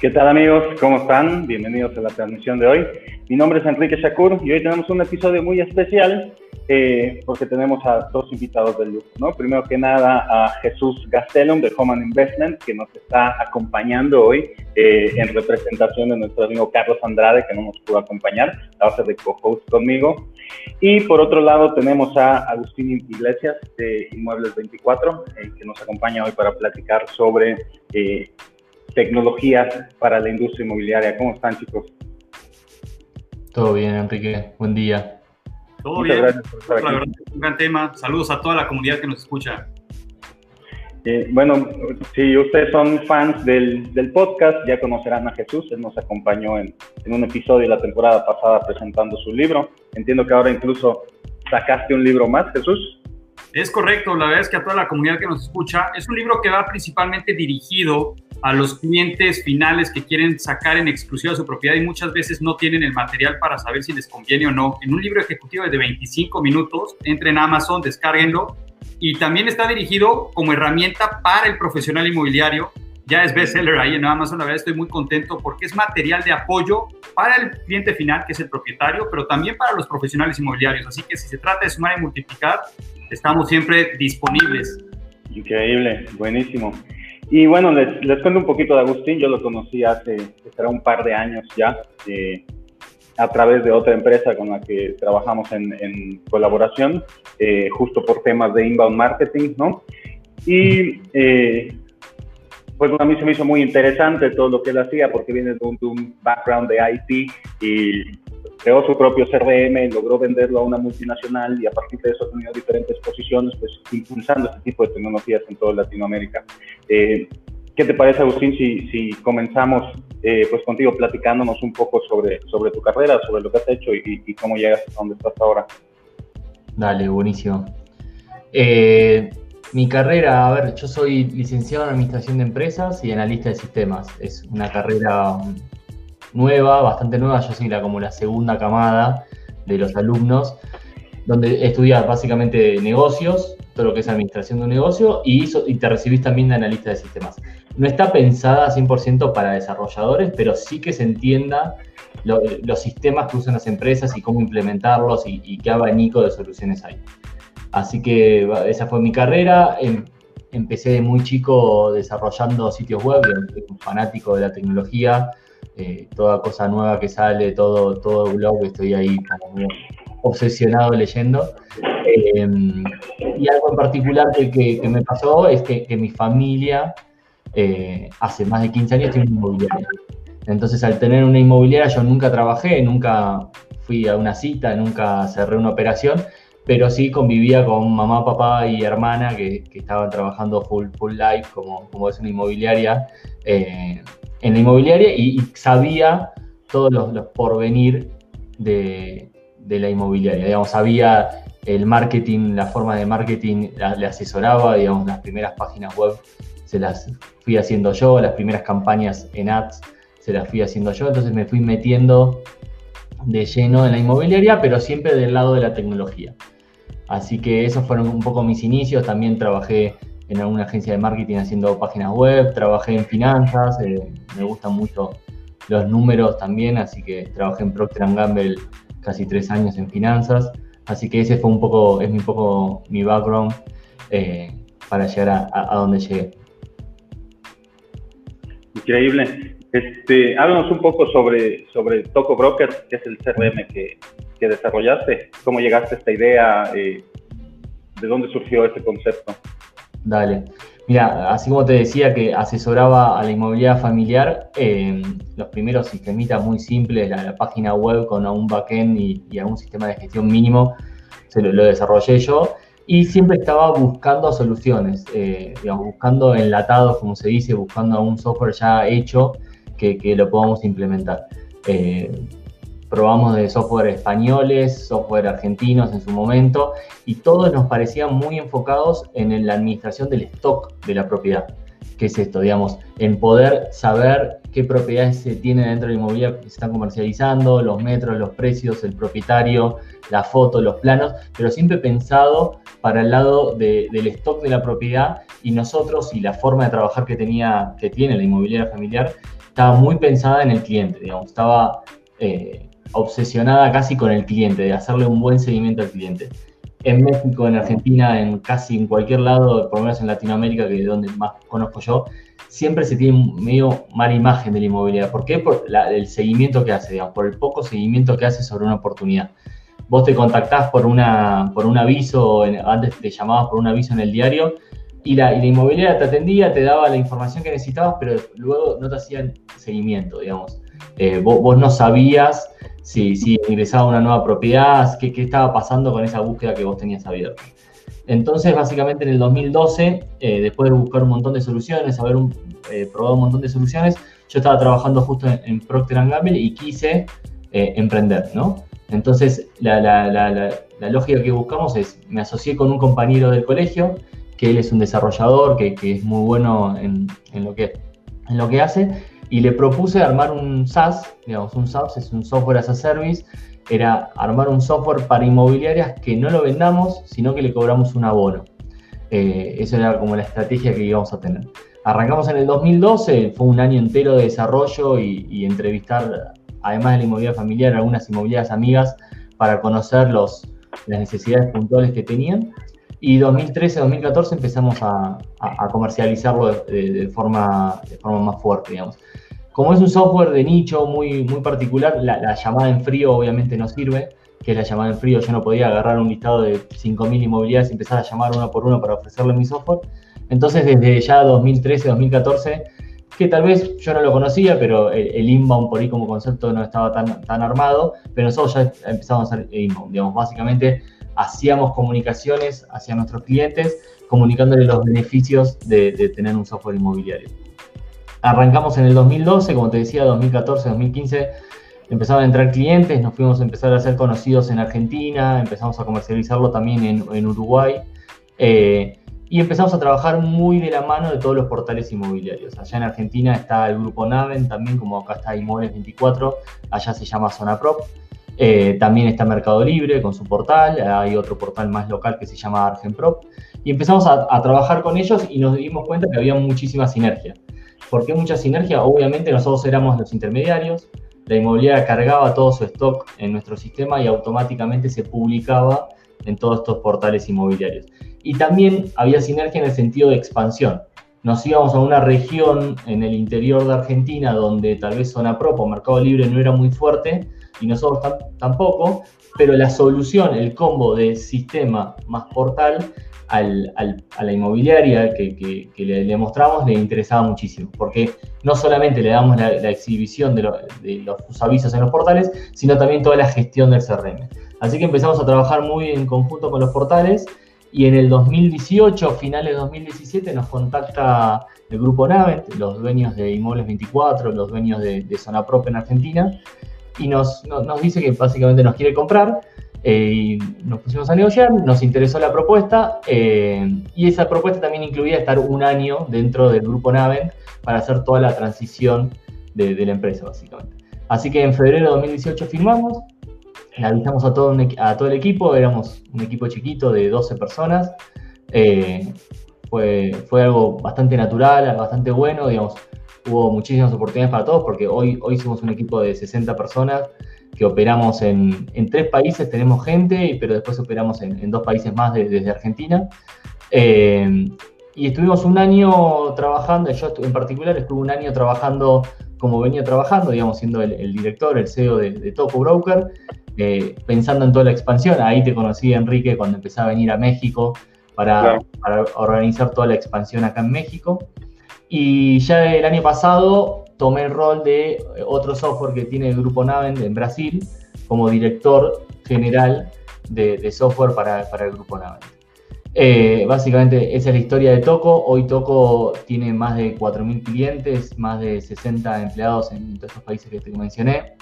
¿Qué tal amigos? ¿Cómo están? Bienvenidos a la transmisión de hoy. Mi nombre es Enrique Shakur y hoy tenemos un episodio muy especial eh, porque tenemos a dos invitados del lujo, ¿no? Primero que nada a Jesús Gastelum de Home Investment que nos está acompañando hoy eh, en representación de nuestro amigo Carlos Andrade que no nos pudo acompañar, a ser de co-host conmigo. Y por otro lado tenemos a Agustín Iglesias de Inmuebles 24 eh, que nos acompaña hoy para platicar sobre tecnologías para la industria inmobiliaria. ¿Cómo están, chicos? Todo bien, Enrique. Buen día. Todo bien. un gran tema. Saludos a toda la comunidad que nos escucha. Eh, bueno, si ustedes son fans del, del, podcast, ya conocerán a Jesús. Él nos acompañó en, en, un episodio de la temporada pasada presentando su libro. Entiendo que ahora incluso sacaste un libro más, Jesús. Es correcto, la verdad es que a toda la comunidad que nos escucha, es un libro que va principalmente dirigido a los clientes finales que quieren sacar en exclusiva su propiedad y muchas veces no tienen el material para saber si les conviene o no. En un libro ejecutivo de 25 minutos, entren a Amazon, descárguenlo y también está dirigido como herramienta para el profesional inmobiliario. Ya es bestseller ahí en Amazon, la verdad estoy muy contento porque es material de apoyo para el cliente final, que es el propietario, pero también para los profesionales inmobiliarios. Así que si se trata de sumar y multiplicar, estamos siempre disponibles. Increíble, buenísimo. Y bueno, les, les, cuento un poquito de Agustín. Yo lo conocí hace será un par de años ya, eh, a través de otra empresa con la que trabajamos en, en colaboración, eh, justo por temas de inbound marketing, ¿no? Y eh, pues a mí se me hizo muy interesante todo lo que él hacía porque viene de un, background de IT y creó su propio CRM, logró venderlo a una multinacional y a partir de eso ha tenido diferentes posiciones, pues impulsando este tipo de tecnologías en toda Latinoamérica. Eh, ¿Qué te parece, Agustín, si, si comenzamos eh, pues contigo platicándonos un poco sobre, sobre tu carrera, sobre lo que has hecho y, cómo llegas a donde estás ahora? Dale, buenísimo. Eh, mi carrera, a ver, yo soy licenciado en Administración de Empresas y analista de sistemas. Es una carrera nueva, bastante nueva, yo soy la, como la segunda camada de los alumnos, donde estudias básicamente negocios, todo lo que es administración de un negocio, y, y te recibís también de analista de sistemas. No está pensada 100% para desarrolladores, pero sí que se entienda los sistemas que usan las empresas y cómo implementarlos y, qué abanico de soluciones hay. Así que esa fue mi carrera. Em, empecé de muy chico desarrollando sitios web, fanático de la tecnología, eh, toda cosa nueva que sale, todo, todo blog, estoy ahí obsesionado leyendo. Em, y algo en particular que, me pasó es que, mi familia eh, hace más de 15 años tiene una inmobiliaria. Entonces al tener una inmobiliaria yo nunca trabajé, nunca fui a una cita, nunca cerré una operación, pero sí convivía con mamá, papá y hermana que, estaban trabajando full, full life como, como es una inmobiliaria. Eh, en la inmobiliaria y, sabía todos los, porvenir de, la inmobiliaria. Digamos, sabía el marketing, la forma de marketing, le asesoraba, digamos, las primeras páginas web se las fui haciendo yo, las primeras campañas en ads se las fui haciendo yo, entonces me fui metiendo de lleno en la inmobiliaria, pero siempre del lado de la tecnología. Así que esos fueron un poco mis inicios, también trabajé en alguna agencia de marketing haciendo páginas web, trabajé en finanzas, eh, me gustan mucho los números también, así que trabajé en Procter Gamble casi tres años en finanzas, así que ese fue un poco, es un poco mi background eh, para llegar a, donde llegué. Increíble. Este, háblanos un poco sobre, sobre Toco Broker, que es el CRM que, que desarrollaste. ¿Cómo llegaste a esta idea? Eh, ¿De dónde surgió este concepto? Dale. Mira, así como te decía que asesoraba a la inmobiliaria familiar, eh, los primeros sistemitas muy simples, la, página web con un backend y, y algún sistema de gestión mínimo, se lo, desarrollé yo y siempre estaba buscando soluciones, eh, digamos, buscando enlatados, como se dice, buscando un software ya hecho que, lo podamos implementar. Eh, probamos de software españoles, software argentinos en su momento, y todos nos parecían muy enfocados en la administración del stock de la propiedad. ¿Qué es esto? Digamos, en poder saber qué propiedades se tienen dentro de la inmobiliaria que se están comercializando, los metros, los precios, el propietario, la foto, los planos, pero siempre pensado para el lado del stock de la propiedad y nosotros y la forma de trabajar que, tenía, que tiene la inmobiliaria familiar estaba muy pensada en el cliente, digamos, estaba eh, obsesionada casi con el cliente, de hacerle un buen seguimiento al cliente. En México, en Argentina, en casi en cualquier lado, por lo menos en Latinoamérica, que es donde más conozco yo, siempre se tiene medio mala imagen de la inmobiliaria. ¿Por qué? Por el seguimiento que hace, digamos, por el poco seguimiento que hace sobre una oportunidad. Vos te contactás por, una, por un aviso, antes te llamabas por un aviso en el diario, y la, y la, inmobiliaria te atendía, te daba la información que necesitabas, pero luego no te hacían seguimiento, digamos. Eh, vos, no sabías si, si, ingresaba una nueva propiedad, qué, qué, estaba pasando con esa búsqueda que vos tenías abierta. Entonces, básicamente en el 2012, eh, después de buscar un montón de soluciones, haber un, eh, probado un montón de soluciones, yo estaba trabajando justo en, Procter Gamble y quise emprender, ¿no? Entonces, la, la, la, la, lógica que buscamos es, me asocié con un compañero del colegio, que él es un desarrollador, que, que es muy bueno en, en, lo que, en lo que hace, y le propuse armar un SaaS, digamos, un SaaS es un software as a service, era armar un software para inmobiliarias que no lo vendamos, sino que le cobramos un abono. Eh, esa era como la estrategia que íbamos a tener. Arrancamos en el 2012, fue un año entero de desarrollo y, entrevistar, además de la inmobiliaria familiar, algunas inmobiliarias amigas para conocer los, las necesidades puntuales que tenían. Y 2013-2014 empezamos a, comercializarlo de, forma, de forma más fuerte, digamos. Como es un software de nicho muy, muy particular, la, llamada en frío obviamente no sirve, que es la llamada en frío. Yo no podía agarrar un listado de 5.000 inmobiliarias y empezar a llamar uno por uno para ofrecerle mi software. Entonces, desde ya 2013-2014, que tal vez yo no lo conocía, pero el, inbound por ahí como concepto no estaba tan, tan armado, pero nosotros ya empezamos a hacer inbound. Digamos, básicamente hacíamos comunicaciones hacia nuestros clientes, comunicándoles los beneficios de, tener un software inmobiliario. Arrancamos en el 2012, como te decía, 2014, 2015 empezaron a entrar clientes, nos fuimos a empezar a ser conocidos en Argentina, empezamos a comercializarlo también en, Uruguay eh, y empezamos a trabajar muy de la mano de todos los portales inmobiliarios. Allá en Argentina está el grupo Naven, también como acá está Inmuebles 24, allá se llama Zona Prop. Eh, también está Mercado Libre con su portal, hay otro portal más local que se llama Argenprop. Y empezamos a, trabajar con ellos y nos dimos cuenta que había muchísima sinergia. ¿Por qué mucha sinergia? Obviamente nosotros éramos los intermediarios, la inmobiliaria cargaba todo su stock en nuestro sistema y automáticamente se publicaba en todos estos portales inmobiliarios. Y también había sinergia en el sentido de expansión. Nos íbamos a una región en el interior de Argentina donde tal vez Zona o Mercado Libre no era muy fuerte, y nosotros tampoco, pero la solución, el combo de sistema más portal al, a la inmobiliaria que, le, mostramos le interesaba muchísimo, porque no solamente le damos la, exhibición de, los avisos en los portales, sino también toda la gestión del CRM. Así que empezamos a trabajar muy en conjunto con los portales y en el 2018, finales de 2017, nos contacta el grupo Navet, los dueños de Inmuebles 24, los dueños de, de Zona Prop en Argentina, y nos, nos, dice que básicamente nos quiere comprar. Eh, y nos pusimos a negociar, nos interesó la propuesta eh, y esa propuesta también incluía estar un año dentro del grupo Navent para hacer toda la transición de, la empresa, básicamente. Así que en febrero de 2018 firmamos, le avisamos a todo, a todo el equipo, éramos un equipo chiquito de 12 personas. Eh, fue, fue algo bastante natural, bastante bueno, digamos, hubo muchísimas oportunidades para todos porque hoy, hoy somos un equipo de 60 personas que operamos en, en tres países, tenemos gente, pero después operamos en, en dos países más desde Argentina. Eh, y estuvimos un año trabajando, yo en particular estuve un año trabajando como venía trabajando, digamos, siendo el, director, el CEO de, de Topo Broker, eh, pensando en toda la expansión. Ahí te conocí, Enrique, cuando empecé a venir a México para, para organizar toda la expansión acá en México. Y ya el año pasado tomé el rol de eh, otro software que tiene el grupo Naven en Brasil como director general de, software para, el grupo Naven. Eh, básicamente esa es la historia de Toco. Hoy Toco tiene más de 4.000 clientes, más de 60 empleados en todos estos países que te mencioné.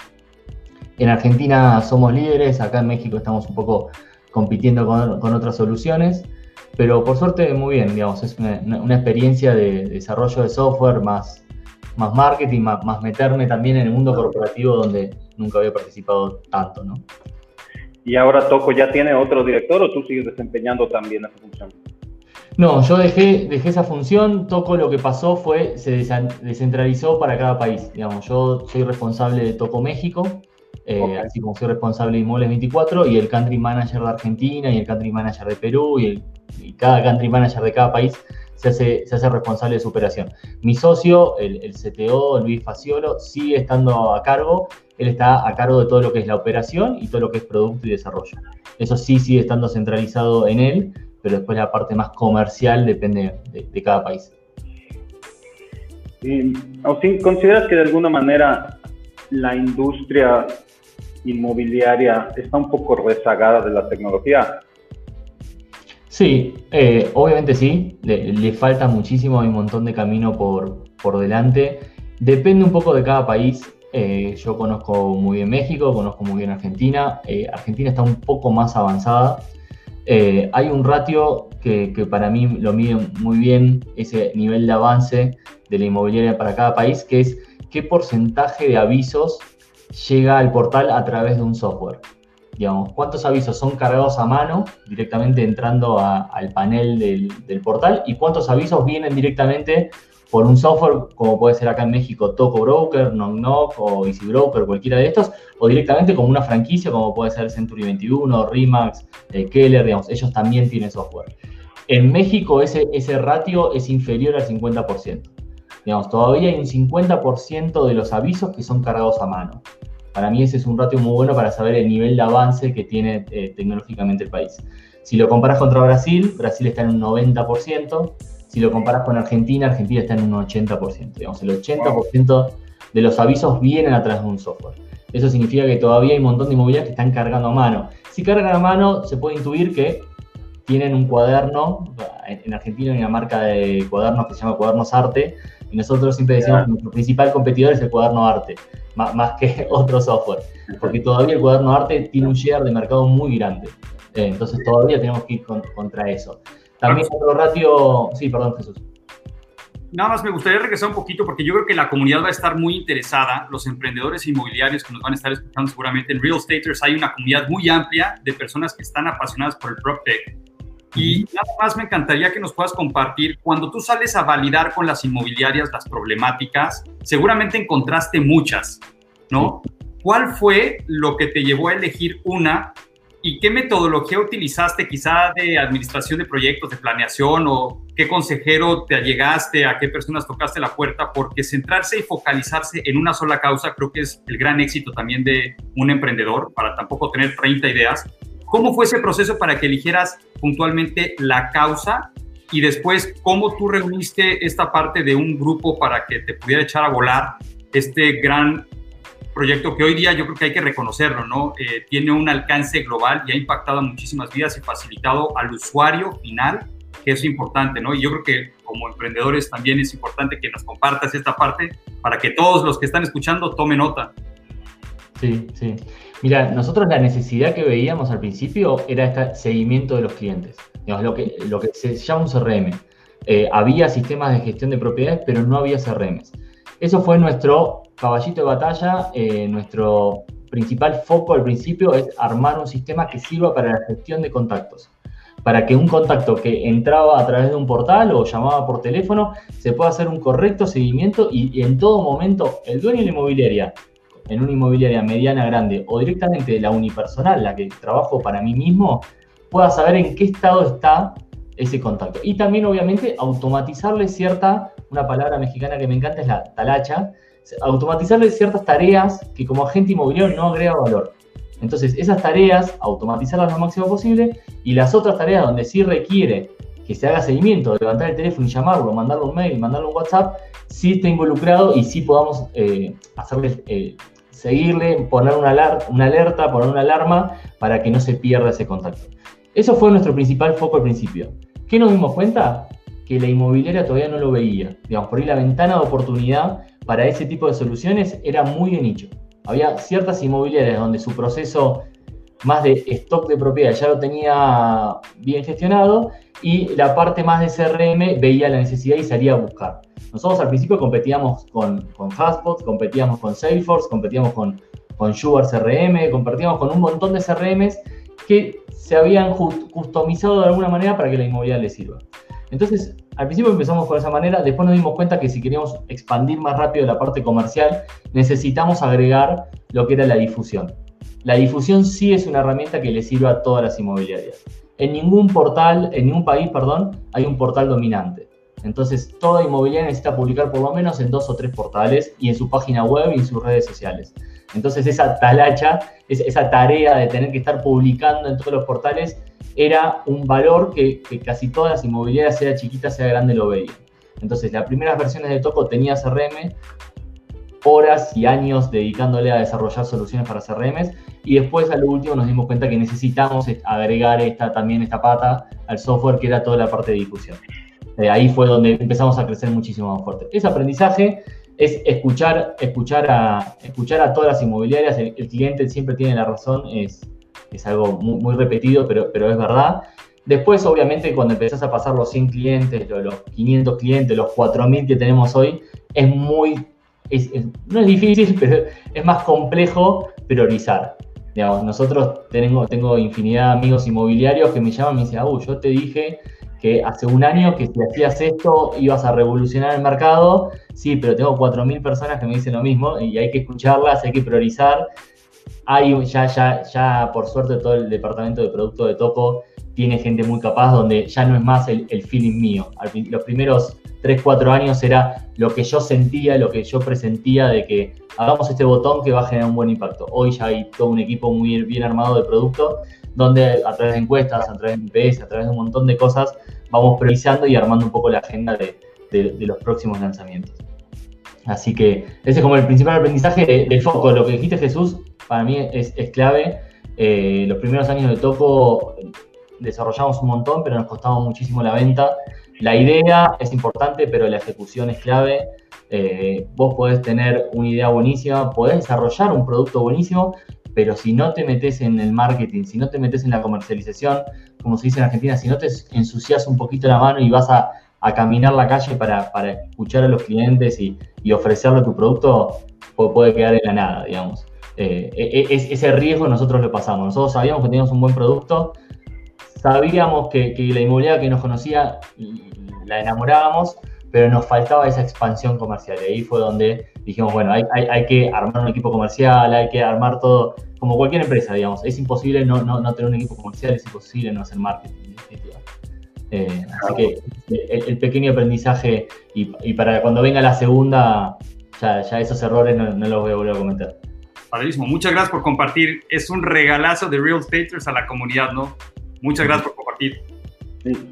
En Argentina somos líderes, acá en México estamos un poco compitiendo con, otras soluciones, pero por suerte muy bien, digamos, es una, experiencia de, desarrollo de software más, más marketing, más, más, meterme también en el mundo corporativo donde nunca había participado tanto, ¿no? ¿Y ahora Toco ya tiene otro director o tú sigues desempeñando también esa función? No, yo dejé, dejé esa función, Toco lo que pasó fue, se descentralizó para cada país. Digamos, yo soy responsable de Toco México, eh, así como soy responsable de Inmuebles 24, y el country manager de Argentina, y el country manager de Perú, y, cada country manager de cada país se hace, se hace responsable de su operación. Mi socio, el, el CTO, Luis Faciolo, sigue estando a cargo, él está a cargo de todo lo que es la operación y todo lo que es producto y desarrollo. Eso sí sigue estando centralizado en él, pero después la parte más comercial depende de, cada país. Y, ¿Consideras que de alguna manera la industria inmobiliaria está un poco rezagada de la tecnología? Sí, eh, obviamente sí, le, falta muchísimo, hay un montón de camino por, por delante. Depende un poco de cada país. Eh, yo conozco muy bien México, conozco muy bien Argentina. Eh, Argentina está un poco más avanzada. Eh, hay un ratio que, para mí lo mide muy bien ese nivel de avance de la inmobiliaria para cada país, que es qué porcentaje de avisos llega al portal a través de un software. Digamos, cuántos avisos son cargados a mano directamente entrando al panel del, portal y cuántos avisos vienen directamente por un software como puede ser acá en México Toco Broker, Knock Knock o Easy Broker, cualquiera de estos, o directamente como una franquicia como puede ser Century 21, Remax, eh, Keller, digamos, ellos también tienen software. En México ese, ese ratio es inferior al 50%. Digamos, todavía hay un 50% de los avisos que son cargados a mano. Para mí ese es un ratio muy bueno para saber el nivel de avance que tiene eh, tecnológicamente el país. Si lo comparas contra Brasil, Brasil está en un 90%, si lo comparas con Argentina, Argentina está en un 80%. Digamos, el 80% de los avisos vienen a través de un software. Eso significa que todavía hay un montón de inmobiliarias que están cargando a mano. Si cargan a mano, se puede intuir que tienen un cuaderno. En Argentina hay una marca de cuadernos que se llama Cuadernos Arte. Y nosotros siempre decimos que nuestro principal competidor es el cuaderno arte, más, que otro software. Porque todavía el cuaderno arte tiene un share de mercado muy grande. Eh, entonces todavía tenemos que ir contra eso. También otro ratio. Sí, perdón, Jesús. Nada más me gustaría regresar un poquito porque yo creo que la comunidad va a estar muy interesada, los emprendedores inmobiliarios que nos van a estar escuchando seguramente en Real Staters hay una comunidad muy amplia de personas que están apasionadas por el PropTech. Y nada más me encantaría que nos puedas compartir, cuando tú sales a validar con las inmobiliarias las problemáticas, seguramente encontraste muchas, ¿no? ¿Cuál fue lo que te llevó a elegir una ¿Y qué metodología utilizaste quizá de administración de proyectos, de planeación o qué consejero te allegaste, a qué personas tocaste la puerta? Porque centrarse y focalizarse en una sola causa creo que es el gran éxito también de un emprendedor, para tampoco tener 30 ideas. ¿Cómo fue ese proceso para que eligieras puntualmente la causa y después cómo tú reuniste esta parte de un grupo para que te pudiera echar a volar este gran proyecto que hoy día yo creo que hay que reconocerlo, ¿no? Eh, tiene un alcance global y ha impactado a muchísimas vidas y facilitado al usuario final, que es importante, ¿no? Y yo creo que como emprendedores también es importante que nos compartas esta parte para que todos los que están escuchando tomen nota. Sí, sí. Mira, nosotros la necesidad que veíamos al principio era este seguimiento de los clientes, digamos, lo que, se llama un CRM. Eh, había sistemas de gestión de propiedades, pero no había CRMs. Eso fue nuestro caballito de batalla, eh, nuestro principal foco al principio es armar un sistema que sirva para la gestión de contactos. Para que un contacto que entraba a través de un portal o llamaba por teléfono se pueda hacer un correcto seguimiento y, en todo momento el dueño de la inmobiliaria, en una inmobiliaria mediana, grande o directamente la unipersonal, la que trabajo para mí mismo, pueda saber en qué estado está ese contacto. Y también, obviamente, automatizarle cierta, una palabra mexicana que me encanta es la talacha, automatizarle ciertas tareas que como agente inmobiliario no agrega valor. Entonces, esas tareas, automatizarlas lo máximo posible y las otras tareas donde sí requiere que se haga seguimiento, levantar el teléfono y llamarlo, mandarle un mail, mandarle un WhatsApp, sí esté involucrado y sí podamos eh, hacerle, eh, seguirle, poner una, alerta, poner una alarma para que no se pierda ese contacto. Eso fue nuestro principal foco al principio. ¿Qué nos dimos cuenta? Que la inmobiliaria todavía no lo veía. Digamos, por ahí la ventana de oportunidad para ese tipo de soluciones era muy de nicho. Había ciertas inmobiliarias donde su proceso más de stock de propiedad ya lo tenía bien gestionado y la parte más de CRM veía la necesidad y salía a buscar. Nosotros al principio competíamos con, con Hotspot, competíamos con Salesforce, competíamos con, con Sugar CRM, competíamos con un montón de CRMs que se habían customizado de alguna manera para que la inmobiliaria le sirva. Entonces, al principio empezamos con esa manera, después nos dimos cuenta que si queríamos expandir más rápido la parte comercial, necesitamos agregar lo que era la difusión. La difusión sí es una herramienta que le sirve a todas las inmobiliarias. En ningún portal, en ningún país, perdón, hay un portal dominante. Entonces, toda inmobiliaria necesita publicar por lo menos en dos o tres portales y en su página web y en sus redes sociales. Entonces, esa talacha, esa tarea de tener que estar publicando en todos los portales, era un valor que, casi todas las inmobiliarias, sea chiquita, sea grande, lo veían. Entonces, las primeras versiones de Toco tenía CRM, horas y años dedicándole a desarrollar soluciones para CRMs y después a lo último nos dimos cuenta que necesitamos agregar esta, también esta pata al software que era toda la parte de difusión. Eh, ahí fue donde empezamos a crecer muchísimo más fuerte. Ese aprendizaje es escuchar, escuchar, a, escuchar a todas las inmobiliarias, el, cliente siempre tiene la razón, es, es algo muy, repetido, pero, pero es verdad. Después, obviamente, cuando empezás a pasar los 100 clientes, los, 500 clientes, los 4.000 que tenemos hoy, es muy, no es difícil, pero es más complejo priorizar. Digamos, nosotros tengo, infinidad de amigos inmobiliarios que me llaman y me dicen, uh, yo te dije que hace un año que si hacías esto ibas a revolucionar el mercado. Sí, pero tengo 4.000 personas que me dicen lo mismo y hay que escucharlas, hay que priorizar. Hay ya, ya, ya por suerte todo el departamento de producto de Topo tiene gente muy capaz donde ya no es más el feeling mío. Los primeros 3, 4 años era lo que yo sentía, lo que yo presentía de que hagamos este botón que va a generar un buen impacto. Hoy ya hay todo un equipo muy bien armado de producto donde a través de encuestas, a través de MPS, a través de un montón de cosas, vamos priorizando y armando un poco la agenda de, los próximos lanzamientos. Así que ese es como el principal aprendizaje del foco. Lo que dijiste Jesús, para mí es, clave. Eh, los primeros años de Toco desarrollamos un montón, pero nos costaba muchísimo la venta. La idea es importante, pero la ejecución es clave. Eh, vos podés tener una idea buenísima, podés desarrollar un producto buenísimo, pero si no te metes en el marketing, si no te metes en la comercialización, como se dice en Argentina, si no te ensucias un poquito la mano y vas a, caminar la calle para, escuchar a los clientes y, ofrecerle tu producto, puede quedar en la nada, digamos. Eh, e, e, ese riesgo nosotros lo pasamos. Nosotros sabíamos que teníamos un buen producto, sabíamos que, la inmobiliaria que nos conocía la enamorábamos, pero nos faltaba esa expansión comercial. Y ahí fue donde dijimos, bueno, hay, que armar un equipo comercial, hay que armar todo, como cualquier empresa, digamos. Es imposible no, no, tener un equipo comercial, es imposible no hacer marketing. Eh, así que el, pequeño aprendizaje y, para cuando venga la segunda, ya, esos errores no, los voy a volver a cometer. Padrísimo, muchas gracias por compartir. Es un regalazo de Real Staters a la comunidad, ¿no? Muchas gracias por compartir.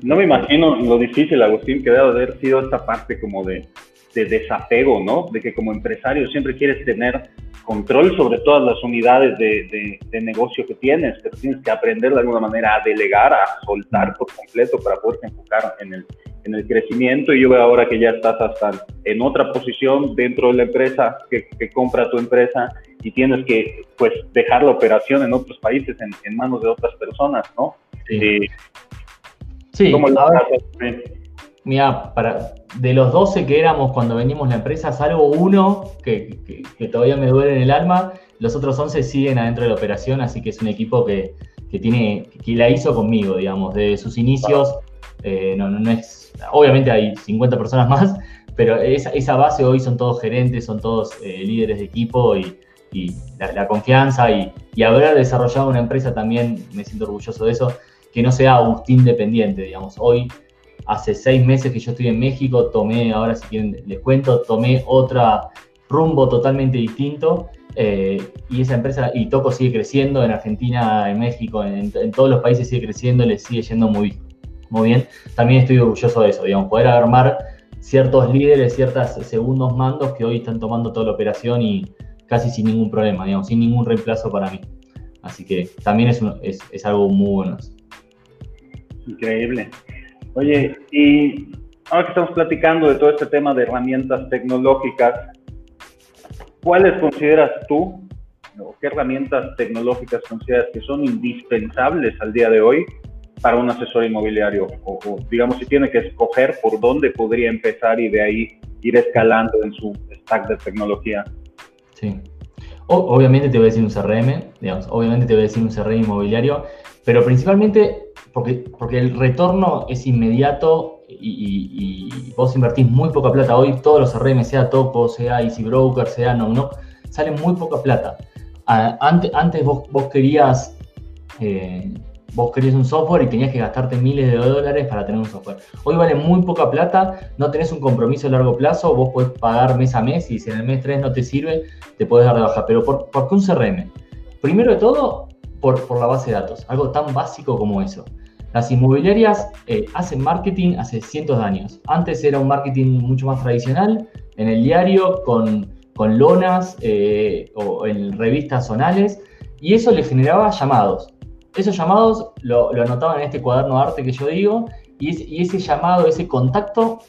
No me imagino lo difícil, Agustín, que debe haber sido esta parte como de, desapego, ¿no? De que como empresario siempre quieres tener control sobre todas las unidades de, negocio que tienes, pero tienes que aprender de alguna manera a delegar, a soltar por completo para poder enfocar en el, en el crecimiento. Y yo veo ahora que ya estás hasta en otra posición dentro de la empresa que, compra tu empresa y tienes que pues dejar la operación en otros países en manos de otras personas, ¿no? Sí. sí Mira, para, de los 12 que éramos cuando venimos la empresa, salvo uno que, todavía me duele en el alma, los otros 11 siguen adentro de la operación, así que es un equipo que, tiene, que la hizo conmigo, digamos, de sus inicios. Eh, no, no, es, obviamente hay 50 personas más, pero esa, esa base hoy son todos gerentes, son todos eh, líderes de equipo y, la, confianza y, y haber desarrollado una empresa también, me siento orgulloso de eso que no sea Agustín dependiente, digamos. Hoy, hace seis meses que yo estoy en México, tomé, ahora si quieren les cuento, tomé otra rumbo totalmente distinto eh, y esa empresa, y Toco sigue creciendo en Argentina, en México, en, todos los países sigue creciendo, le sigue yendo muy, muy bien. También estoy orgulloso de eso, digamos, poder armar ciertos líderes, ciertos segundos mandos que hoy están tomando toda la operación y casi sin ningún problema, digamos, sin ningún reemplazo para mí. Así que también es algo muy bueno. Increíble. Oye, y ahora que estamos platicando de todo este tema de herramientas tecnológicas, ¿cuáles consideras tú o qué herramientas tecnológicas consideras que son indispensables al día de hoy para un asesor inmobiliario? O, digamos, si tiene que escoger por dónde podría empezar y de ahí ir escalando en su stack de tecnología. Sí. obviamente te voy a decir un CRM, digamos, obviamente te voy a decir un CRM inmobiliario, pero principalmente porque, porque el retorno es inmediato y, vos invertís muy poca plata. Hoy todos los CRM, sea Topo, sea Easy Broker, sea No, no, salen muy poca plata. Antes, antes vos, vos querías eh, vos querías un software y tenías que gastarte miles de dólares para tener un software. Hoy vale muy poca plata, no tenés un compromiso a largo plazo, vos podés pagar mes a mes y si en el mes 3 no te sirve, te puedes dar de baja. Pero ¿por, qué un CRM? Primero de todo, por, por, la base de datos, algo tan básico como eso. Las inmobiliarias eh, hacen marketing hace cientos de años. Antes era un marketing mucho más tradicional, en el diario, con, con lonas eh, o en revistas zonales, y eso le generaba llamados esos llamados lo, anotaban en este cuaderno de arte que yo digo, y, ese llamado, ese contacto,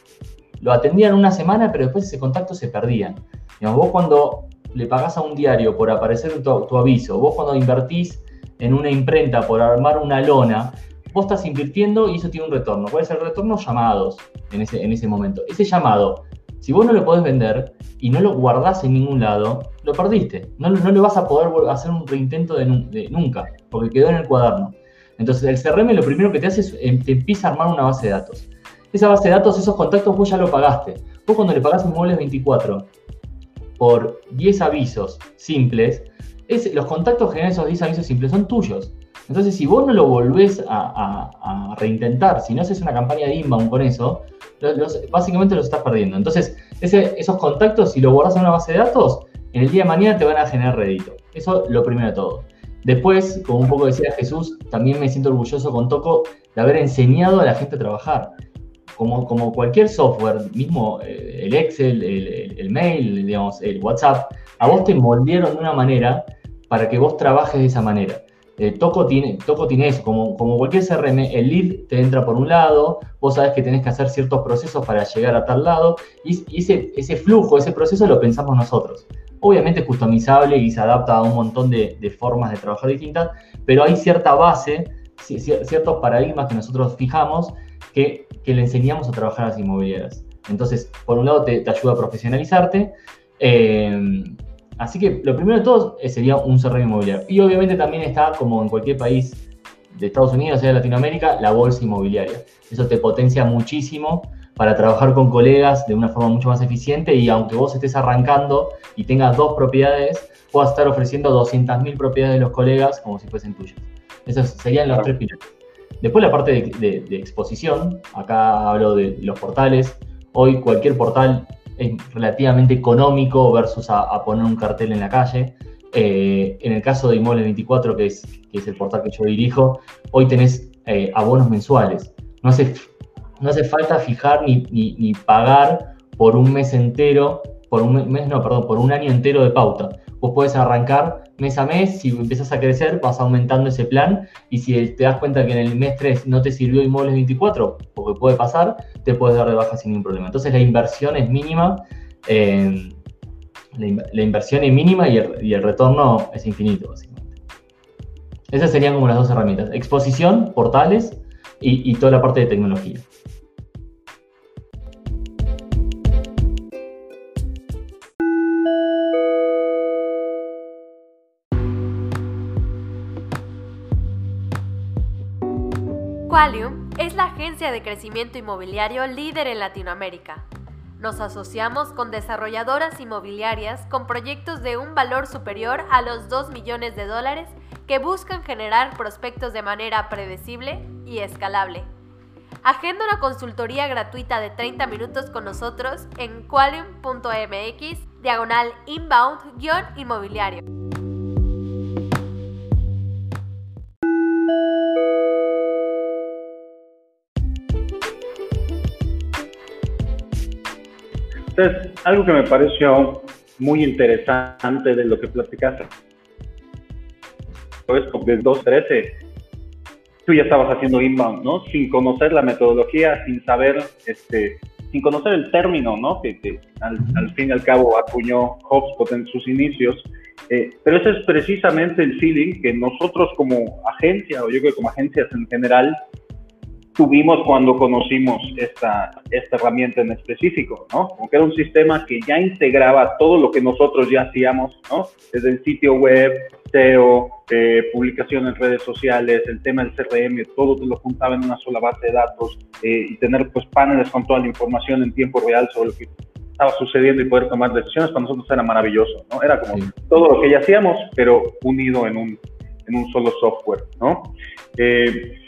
lo atendían una semana, pero después ese contacto se perdía. vos cuando le pagás a un diario por aparecer tu, tu aviso, vos cuando invertís en una imprenta por armar una lona, vos estás invirtiendo y eso tiene un retorno. ¿Cuál es el retorno? Llamados en ese, en ese momento. Ese llamado si vos no lo podés vender y no lo guardás en ningún lado, lo perdiste. No, no le vas a poder hacer un reintento de, nunca, porque quedó en el cuaderno. Entonces, el CRM lo primero que te hace es em, te empieza a armar una base de datos. Esa base de datos, esos contactos, vos ya lo pagaste. Vos cuando le pagás un Muebles 24 por 10 avisos simples, los contactos que generan esos 10 avisos simples son tuyos. Entonces, si vos no lo volvés a, reintentar, si no haces una campaña de inbound con eso, básicamente los estás perdiendo. Entonces, esos contactos, si lo guardas en una base de datos, en el día de mañana te van a generar rédito. Eso lo primero de todo. Después, como un poco decía Jesús, también me siento orgulloso con Toco de haber enseñado a la gente a trabajar. Como, como cualquier software, mismo eh, el Excel, el, mail, digamos, el WhatsApp, a vos te moldearon de una manera para que vos trabajes de esa manera. Eh, Toco, tiene, Toco tiene eso, como, como cualquier CRM, el lead te entra por un lado, vos sabes que tenés que hacer ciertos procesos para llegar a tal lado, y, ese, ese, flujo, ese proceso lo pensamos nosotros. Obviamente es customizable y se adapta a un montón de, formas de trabajar distintas, pero hay cierta base, ciertos paradigmas que nosotros fijamos que, le enseñamos a trabajar a las inmobiliarias. Entonces, por un lado te, ayuda a profesionalizarte, eh, Así que lo primero de todo eh, sería un CRM inmobiliario. Y obviamente también está, como en cualquier país de Estados Unidos, o de Latinoamérica, la bolsa inmobiliaria. Eso te potencia muchísimo para trabajar con colegas de una forma mucho más eficiente y aunque vos estés arrancando y tengas dos propiedades, puedas estar ofreciendo 200.000 propiedades de los colegas como si fuesen tuyas. Esos serían los tres pilares. Después la parte de, de exposición, acá hablo de los portales. Hoy cualquier portal relativamente económico versus a, poner un cartel en la calle. Eh, en el caso de Inmueble 24, que es, el portal que yo dirijo, hoy tenés eh, abonos mensuales. No hace, no hace falta fijar ni, ni, pagar por un mes entero, por un mes, no, perdón, por un año entero de pauta. Vos podés arrancar mes a mes, si empiezas a crecer, vas aumentando ese plan y si te das cuenta que en el mes 3 no te sirvió Inmuebles 24, porque puede pasar, te puedes dar de baja sin ningún problema. Entonces la inversión es mínima, la, inversión es mínima y el, retorno es infinito, básicamente. Esas serían como las dos herramientas, exposición, portales y toda la parte de tecnología. Qualium es la agencia de crecimiento inmobiliario líder en Latinoamérica. Nos asociamos con desarrolladoras inmobiliarias con proyectos de un valor superior a los 2 millones de dólares que buscan generar prospectos de manera predecible y escalable. Agenda una consultoría gratuita de 30 minutos con nosotros en qualium.mx diagonal inbound-inmobiliario. Entonces, algo que me pareció muy interesante de lo que platicaste, pues desde 2013, tú ya estabas haciendo inbound, ¿no? Sin conocer la metodología, sin saber, este, sin conocer el término, ¿no? Que, al, fin y al cabo acuñó HubSpot en sus inicios. Eh, pero ese es precisamente el feeling que nosotros como agencia, o yo creo que como agencias en general, tuvimos cuando conocimos esta, esta herramienta en específico, ¿no? Como que era un sistema que ya integraba todo lo que nosotros ya hacíamos, ¿no? Desde el sitio web, SEO, eh, publicación en redes sociales, el tema del CRM, todo lo juntaba en una sola base de datos eh, y tener pues paneles con toda la información en tiempo real sobre lo que estaba sucediendo y poder tomar decisiones para nosotros era maravilloso, ¿no? Era como todo lo que ya hacíamos, pero unido en un, en un solo software, ¿no? Eh,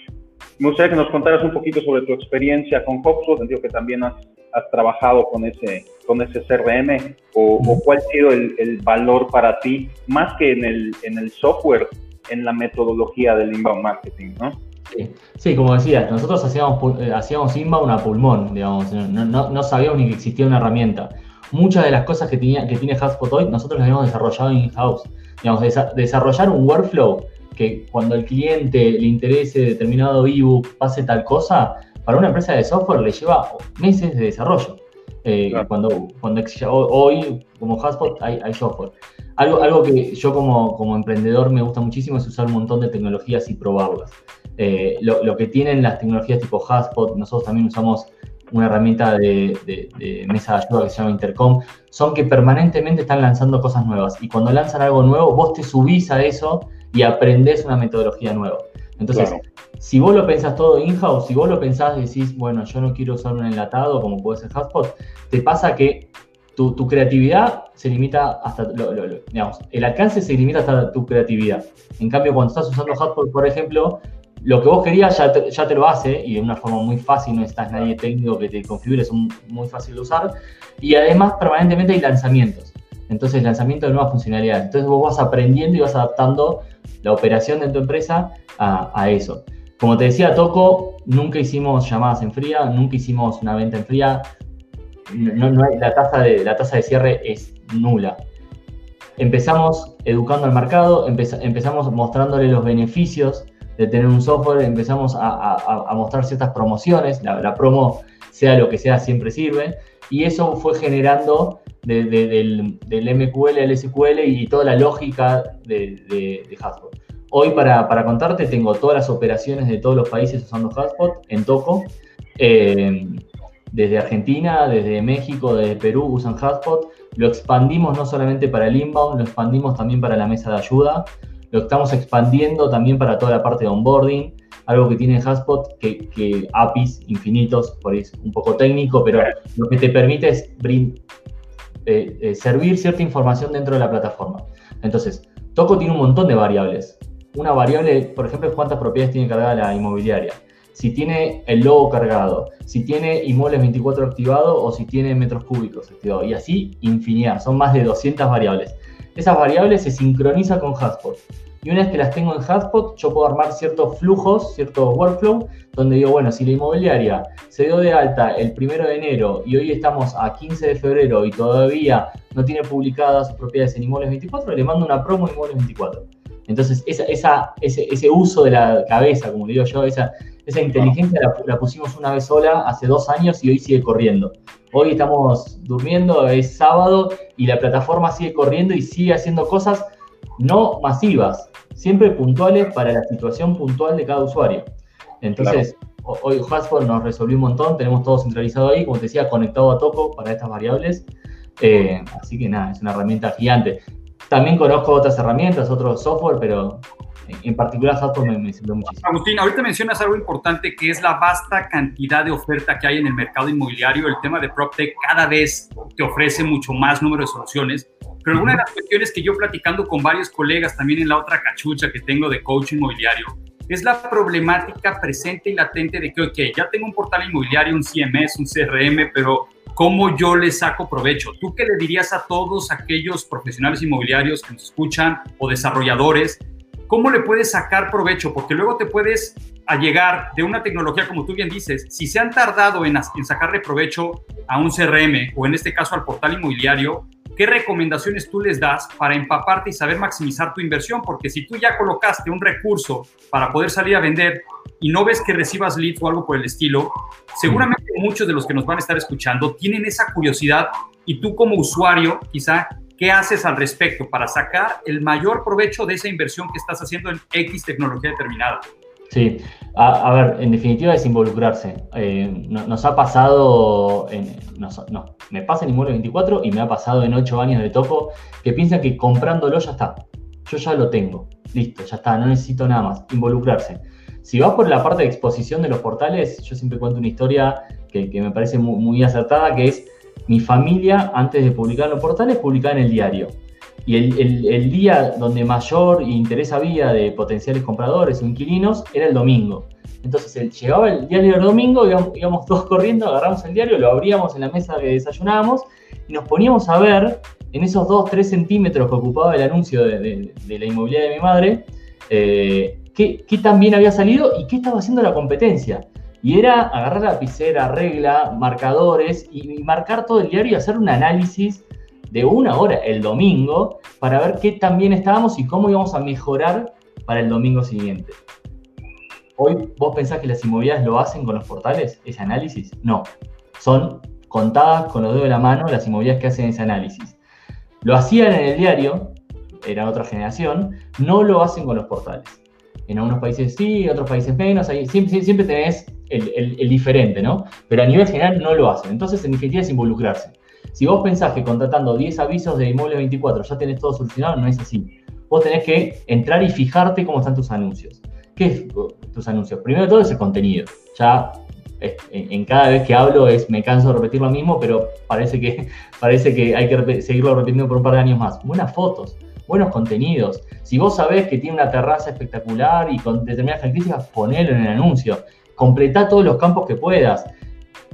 me gustaría que nos contaras un poquito sobre tu experiencia con HubSpot. Entiendo que también has, has, trabajado con ese, con ese CRM o, o cuál ha sido el, el, valor para ti, más que en el, en el software, en la metodología del inbound marketing, ¿no? Sí, sí como decías, nosotros hacíamos, eh, hacíamos inbound a pulmón, digamos, no, no, no, sabíamos ni que existía una herramienta. Muchas de las cosas que, tenía, que tiene HubSpot hoy, nosotros las habíamos desarrollado in-house. Digamos, desa desarrollar un workflow que cuando el cliente le interese determinado ebook, pase tal cosa, para una empresa de software le lleva meses de desarrollo. Eh, claro. Cuando, cuando hoy, como HubSpot, hay, hay, software. Algo, algo que yo como, como emprendedor me gusta muchísimo es usar un montón de tecnologías y probarlas. Eh, lo, lo, que tienen las tecnologías tipo HubSpot, nosotros también usamos una herramienta de, de, de, mesa de ayuda que se llama Intercom, son que permanentemente están lanzando cosas nuevas. Y cuando lanzan algo nuevo, vos te subís a eso y aprendés una metodología nueva. Entonces, claro. si vos lo pensás todo in-house, si vos lo pensás y decís, bueno, yo no quiero usar un enlatado como puede ser HubSpot, te pasa que tu, tu creatividad se limita hasta, lo, lo, lo, digamos, el alcance se limita hasta tu creatividad. En cambio, cuando estás usando HubSpot, por ejemplo, lo que vos querías ya te, ya te lo hace y de una forma muy fácil, no estás nadie técnico que te configure, es un, muy fácil de usar. Y además, permanentemente hay lanzamientos. Entonces, lanzamiento de nuevas funcionalidades. Entonces, vos vas aprendiendo y vas adaptando la operación de tu empresa a, eso. Como te decía, Toco, nunca hicimos llamadas en fría, nunca hicimos una venta en fría. No, no la, tasa de, la tasa de cierre es nula. Empezamos educando al mercado, empez, empezamos mostrándole los beneficios de tener un software, empezamos a mostrar ciertas promociones, la, la, promo, sea lo que sea, siempre sirve, y eso fue generando de, de, del, del, MQL al SQL y toda la lógica de, de HubSpot. Hoy, para, para, contarte, tengo todas las operaciones de todos los países usando HubSpot en Toco. Eh, desde Argentina, desde México, desde Perú usan HubSpot. Lo expandimos no solamente para el inbound, lo expandimos también para la mesa de ayuda. Lo estamos expandiendo también para toda la parte de onboarding. Algo que tiene HubSpot, que, que APIs infinitos, por ahí es un poco técnico, pero lo que te permite es eh, eh, servir cierta información dentro de la plataforma. Entonces, Toco tiene un montón de variables. Una variable, por ejemplo, es cuántas propiedades tiene cargada la inmobiliaria. Si tiene el logo cargado, si tiene inmuebles 24 activado o si tiene metros cúbicos activado. Y así, infinidad. Son más de 200 variables. Esas variables se sincronizan con HubSpot. Y una vez que las tengo en HubSpot, yo puedo armar ciertos flujos, ciertos workflow, donde digo, bueno, si la inmobiliaria se dio de alta el primero de enero y hoy estamos a 15 de febrero y todavía no tiene publicadas sus propiedades en Inmuebles 24, le mando una promo Inmuebles 24. Entonces, esa, ese, ese, uso de la cabeza, como digo yo, esa, esa inteligencia la, la, pusimos una vez sola hace dos años y hoy sigue corriendo. Hoy estamos durmiendo, es sábado y la plataforma sigue corriendo y sigue haciendo cosas no masivas, siempre puntuales para la situación puntual de cada usuario. Entonces, claro. hoy HubSpot nos resolvió un montón, tenemos todo centralizado ahí, como te decía, conectado a Toco para estas variables. Eh, así que nada, es una herramienta gigante. También conozco otras herramientas, otros software, pero en particular HubSpot me, me sirvió muchísimo. Agustín, ahorita mencionas algo importante que es la vasta cantidad de oferta que hay en el mercado inmobiliario. El tema de PropTech cada vez te ofrece mucho más número de soluciones. Pero alguna de las cuestiones que yo platicando con varios colegas también en la otra cachucha que tengo de coach inmobiliario es la problemática presente y latente de que, ok, ya tengo un portal inmobiliario, un CMS, un CRM, pero ¿cómo yo le saco provecho? ¿Tú qué le dirías a todos aquellos profesionales inmobiliarios que nos escuchan o desarrolladores? ¿Cómo le puedes sacar provecho? Porque luego te puedes llegar de una tecnología, como tú bien dices, si se han tardado en, en sacarle provecho a un CRM o en este caso al portal inmobiliario, ¿qué recomendaciones tú les das para empaparte y saber maximizar tu inversión? Porque si tú ya colocaste un recurso para poder salir a vender y no ves que recibas leads o algo por el estilo, seguramente muchos de los que nos van a estar escuchando tienen esa curiosidad y tú como usuario quizá ¿Qué haces al respecto para sacar el mayor provecho de esa inversión que estás haciendo en X tecnología determinada? Sí, a, ver, en definitiva es involucrarse. Eh, nos ha pasado, en, no, me pasa en Inmueble 24 y me ha pasado en 8 años de topo que piensan que comprándolo ya está. Yo ya lo tengo, listo, ya está, no necesito nada más. Involucrarse. Si vas por la parte de exposición de los portales, yo siempre cuento una historia que, me parece muy, acertada, que es mi familia, antes de publicar en los portales, publicaba en el diario. Y el, día donde mayor interés había de potenciales compradores o inquilinos era el domingo. Entonces llegaba el diario del domingo, íbamos, todos corriendo, agarramos el diario, lo abríamos en la mesa que desayunábamos y nos poníamos a ver en esos 2-3 centímetros que ocupaba el anuncio de, la inmobiliaria de mi madre, eh, qué, qué tan bien había salido y qué estaba haciendo la competencia. Y era agarrar la lapicera, regla, marcadores y, marcar todo el diario y hacer un análisis de una hora el domingo para ver qué tan bien estábamos y cómo íbamos a mejorar para el domingo siguiente. Hoy, ¿vos pensás que las inmobiliarias lo hacen con los portales, ese análisis? No. Son contadas con los dedos de la mano las inmobiliarias que hacen ese análisis. Lo hacían en el diario, era otra generación, no lo hacen con los portales. En algunos países sí, en otros países menos, ahí siempre, siempre tenés el, diferente, ¿no? Pero a nivel general no lo hacen. Entonces, en definitiva, es involucrarse. Si vos pensás que contratando 10 avisos de inmueble 24 ya tenés todo solucionado, no es así. Vos tenés que entrar y fijarte cómo están tus anuncios. ¿Qué es tus anuncios? Primero todo es el contenido. Ya en cada vez que hablo es me canso de repetir lo mismo, pero parece que, parece que hay que seguirlo repitiendo por un par de años más. Buenas fotos, buenos contenidos. Si vos sabés que tiene una terraza espectacular y con determinadas características, ponelo en el anuncio completá todos los campos que puedas.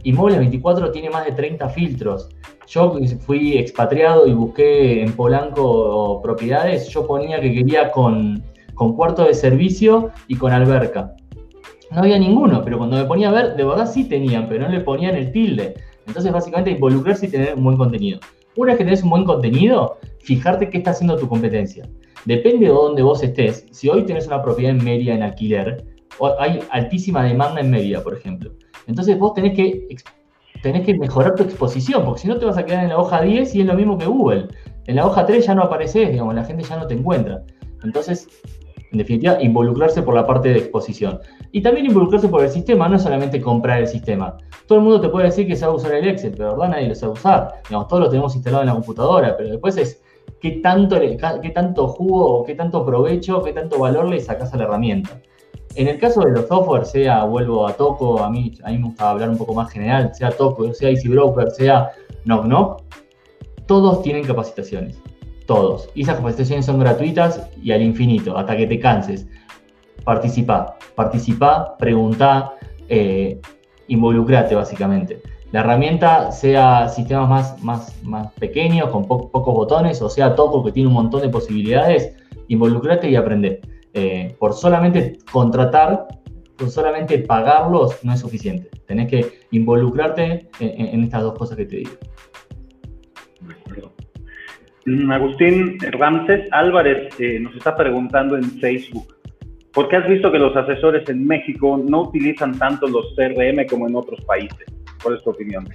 Inmuebles 24 tiene más de 30 filtros. Yo fui expatriado y busqué en Polanco propiedades, yo ponía que quería con, con cuarto de servicio y con alberca. No había ninguno, pero cuando me ponía a ver, de verdad sí tenían, pero no le ponían el tilde. Entonces, básicamente, involucrarse y tener un buen contenido. Una vez que tenés un buen contenido, fijarte qué está haciendo tu competencia. Depende de dónde vos estés. Si hoy tenés una propiedad en media en alquiler, hay altísima demanda en media, por ejemplo. Entonces vos tenés que, tenés que mejorar tu exposición, porque si no te vas a quedar en la hoja 10 y es lo mismo que Google. En la hoja 3 ya no apareces, digamos, la gente ya no te encuentra. Entonces, en definitiva, involucrarse por la parte de exposición. Y también involucrarse por el sistema, no solamente comprar el sistema. Todo el mundo te puede decir que sabe usar el Excel, pero verdad nadie lo sabe usar. Digamos, todos lo tenemos instalado en la computadora, pero después es qué tanto, qué tanto jugo, qué tanto provecho, qué tanto valor le sacas a la herramienta. En el caso de los software, sea, vuelvo a Toco, a mí, a mí me gusta hablar un poco más general, sea Toco, sea Easy Broker, sea Knock Knock, todos tienen capacitaciones. Todos. Y esas capacitaciones son gratuitas y al infinito, hasta que te canses. Participa, participa, pregunta, eh, involucrate básicamente. La herramienta sea sistemas más, más, más pequeños, con pocos botones, o sea Toco que tiene un montón de posibilidades, involucrate y aprende. Eh, por solamente contratar, por solamente pagarlos, no es suficiente. Tenés que involucrarte en, estas dos cosas que te digo. Mm, Agustín Ramses Álvarez eh, nos está preguntando en Facebook, ¿por qué has visto que los asesores en México no utilizan tanto los CRM como en otros países? ¿Cuál es tu opinión?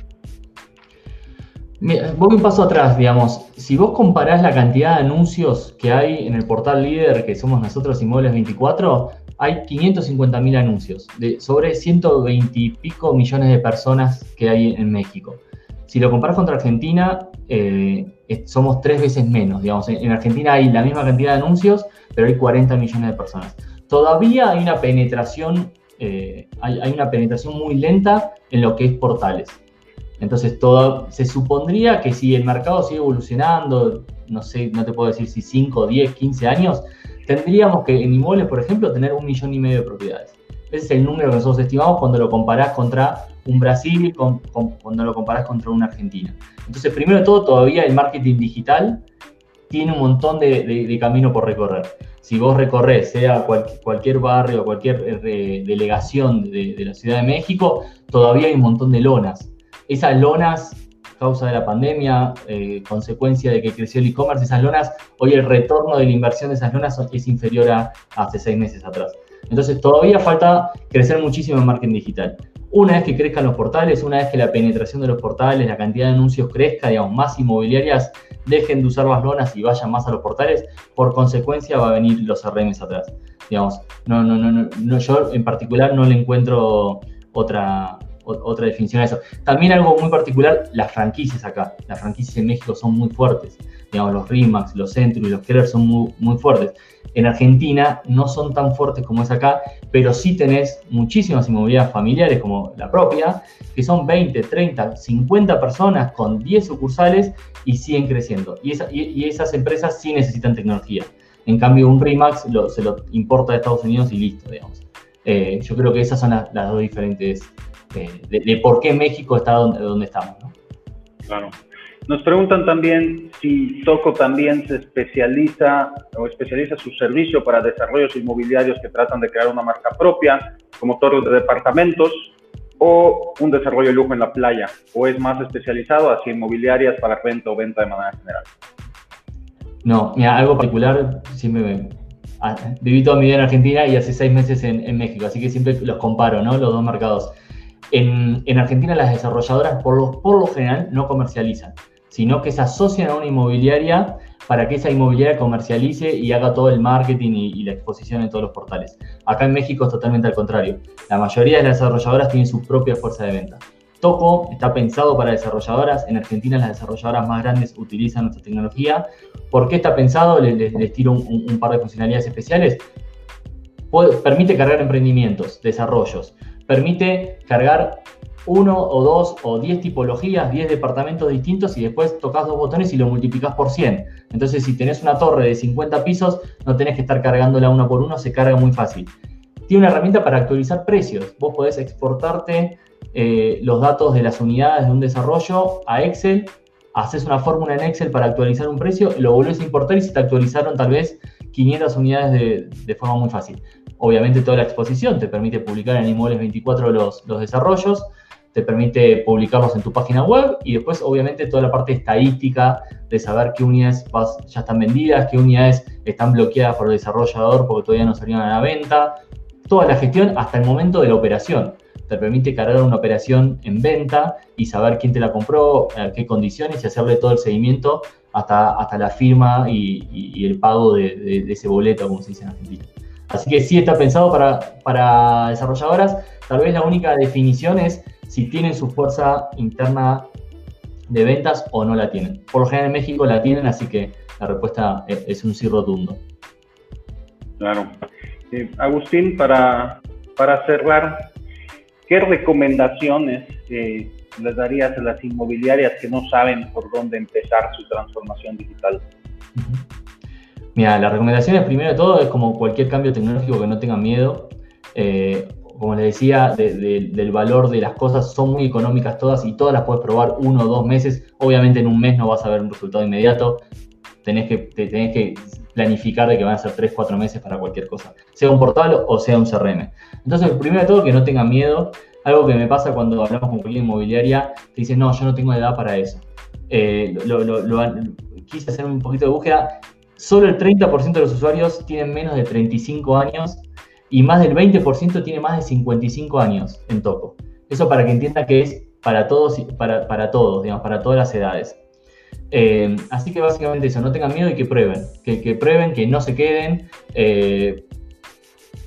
Voy un paso atrás, digamos. Si vos comparás la cantidad de anuncios que hay en el portal líder, que somos nosotros Inmuebles 24, hay 550.000 anuncios sobre 120 y pico millones de personas que hay en México. Si lo comparas contra Argentina, eh, somos tres veces menos. Digamos. En, Argentina hay la misma cantidad de anuncios, pero hay 40 millones de personas. Todavía hay una penetración, eh, hay una penetración muy lenta en lo que es portales. Entonces, todo, se supondría que si el mercado sigue evolucionando, no sé, no te puedo decir si 5, 10, 15 años, tendríamos que en inmuebles, por ejemplo, tener un millón y medio de propiedades. Ese es el número que nosotros estimamos cuando lo comparás contra un Brasil y cuando lo comparás contra una Argentina. Entonces, primero de todo, todavía el marketing digital tiene un montón de, camino por recorrer. Si vos recorres, sea cualquier barrio, cualquier eh, delegación de, de la Ciudad de México, todavía hay un montón de lonas esas lonas, causa de la pandemia, eh, consecuencia de que creció el e-commerce, esas lonas, hoy el retorno de la inversión de esas lonas es inferior a hace seis meses atrás. Entonces todavía falta crecer muchísimo en marketing digital. Una vez que crezcan los portales, una vez que la penetración de los portales, la cantidad de anuncios crezca, digamos, más inmobiliarias dejen de usar las lonas y vayan más a los portales, por consecuencia va a venir los RMs atrás. Digamos, no, no, no, no, yo en particular no le encuentro otra, otra definición a eso. También algo muy particular, las franquicias acá. Las franquicias en México son muy fuertes. Digamos, los Rimax, los Centro y los Keller son muy, fuertes. En Argentina no son tan fuertes como es acá, pero sí tenés muchísimas inmobiliarias familiares como la propia, que son 20, 30, 50 personas con 10 sucursales y siguen creciendo. Y, y, esas empresas sí necesitan tecnología. En cambio, un Rimax se lo importa de Estados Unidos y listo, digamos. Eh, yo creo que esas son las, dos diferentes eh, de, por qué México está donde, donde estamos. ¿no? Claro. Nos preguntan también si Toco también se especializa o especializa su servicio para desarrollos inmobiliarios que tratan de crear una marca propia, como torres de departamentos, o un desarrollo de lujo en la playa, o es más especializado hacia inmobiliarias para renta o venta de manera general. No, mira, algo particular, siempre me, ah, viví toda mi vida en Argentina y hace seis meses en, México, así que siempre los comparo, ¿no? Los dos mercados. En, en Argentina las desarrolladoras por lo, por lo general no comercializan sino que se asocian a una inmobiliaria para que esa inmobiliaria comercialice y haga todo el marketing y, la exposición en todos los portales. Acá en México es totalmente al contrario. La mayoría de las desarrolladoras tienen su propia fuerza de venta. Toco está pensado para desarrolladoras. En Argentina las desarrolladoras más grandes utilizan nuestra tecnología. ¿Por qué está pensado? Les, tiro un, par de funcionalidades especiales. permite cargar emprendimientos, desarrollos. Permite cargar uno o dos o diez tipologías, diez departamentos distintos y después tocas dos botones y lo multiplicas por 100. Entonces, si tenés una torre de 50 pisos, no tenés que estar cargándola uno por uno, se carga muy fácil. Tiene una herramienta para actualizar precios. Vos podés exportarte eh, los datos de las unidades de un desarrollo a Excel, haces una fórmula en Excel para actualizar un precio, lo volvés a importar y se te actualizaron tal vez 500 unidades de, de forma muy fácil. Obviamente toda la exposición te permite publicar en Inmuebles 24 los, los desarrollos, te permite publicarlos en tu página web y después obviamente toda la parte estadística de saber qué unidades ya están vendidas, qué unidades están bloqueadas por el desarrollador porque todavía no salieron a la venta, toda la gestión hasta el momento de la operación. Te permite cargar una operación en venta y saber quién te la compró, a qué condiciones y hacerle todo el seguimiento hasta, hasta la firma y, el pago de, ese boleto, como se dice en Argentina. Así que sí está pensado para, para desarrolladoras. Tal vez la única definición es si tienen su fuerza interna de ventas o no la tienen. Por lo general en México la tienen, así que la respuesta es un sí rotundo. Claro. Eh, Agustín, para, para cerrar, ¿qué recomendaciones eh, les darías a las inmobiliarias que no saben por dónde empezar su transformación digital? Mira, la recomendación es primero de todo, es como cualquier cambio tecnológico que no tengan miedo. Eh, como les decía, del valor de las cosas, son muy económicas todas y todas las puedes probar uno o dos meses. Obviamente en un mes no vas a ver un resultado inmediato, tenés que, tenés que planificar de que van a ser tres, cuatro meses para cualquier cosa, sea un portal o sea un CRM. Entonces, primero de todo, que no tengan miedo. Algo que me pasa cuando hablamos con cliente inmobiliaria, te dicen, no, yo no tengo edad para eso. Eh, quise hacer un poquito de búsqueda. Solo el 30% de los usuarios tienen menos de 35 años y más del 20% tiene más de 55 años en Toco. Eso para que entienda que es para todos, para, para todos, digamos, para todas las edades. Eh, así que básicamente eso, no tengan miedo y que prueben, que, prueben, que no se queden, eh,